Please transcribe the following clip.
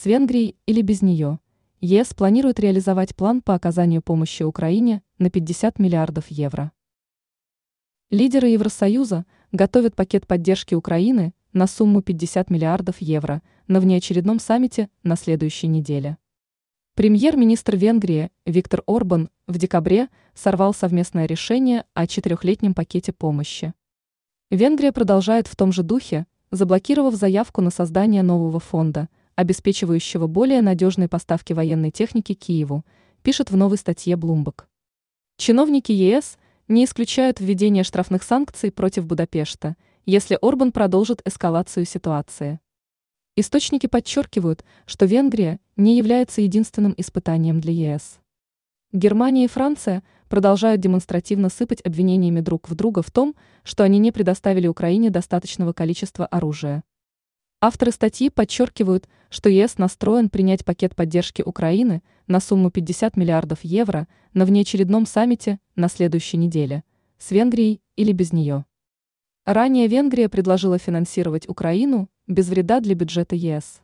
с Венгрией или без нее. ЕС планирует реализовать план по оказанию помощи Украине на 50 миллиардов евро. Лидеры Евросоюза готовят пакет поддержки Украины на сумму 50 миллиардов евро на внеочередном саммите на следующей неделе. Премьер-министр Венгрии Виктор Орбан в декабре сорвал совместное решение о четырехлетнем пакете помощи. Венгрия продолжает в том же духе, заблокировав заявку на создание нового фонда, обеспечивающего более надежные поставки военной техники Киеву, пишет в новой статье Bloomberg. Чиновники ЕС не исключают введение штрафных санкций против Будапешта, если Орбан продолжит эскалацию ситуации. Источники подчеркивают, что Венгрия не является единственным испытанием для ЕС. Германия и Франция продолжают демонстративно сыпать обвинениями друг в друга в том, что они не предоставили Украине достаточного количества оружия. Авторы статьи подчеркивают, что ЕС настроен принять пакет поддержки Украины на сумму 50 миллиардов евро на внеочередном саммите на следующей неделе, с Венгрией или без нее. Ранее Венгрия предложила финансировать Украину без вреда для бюджета ЕС.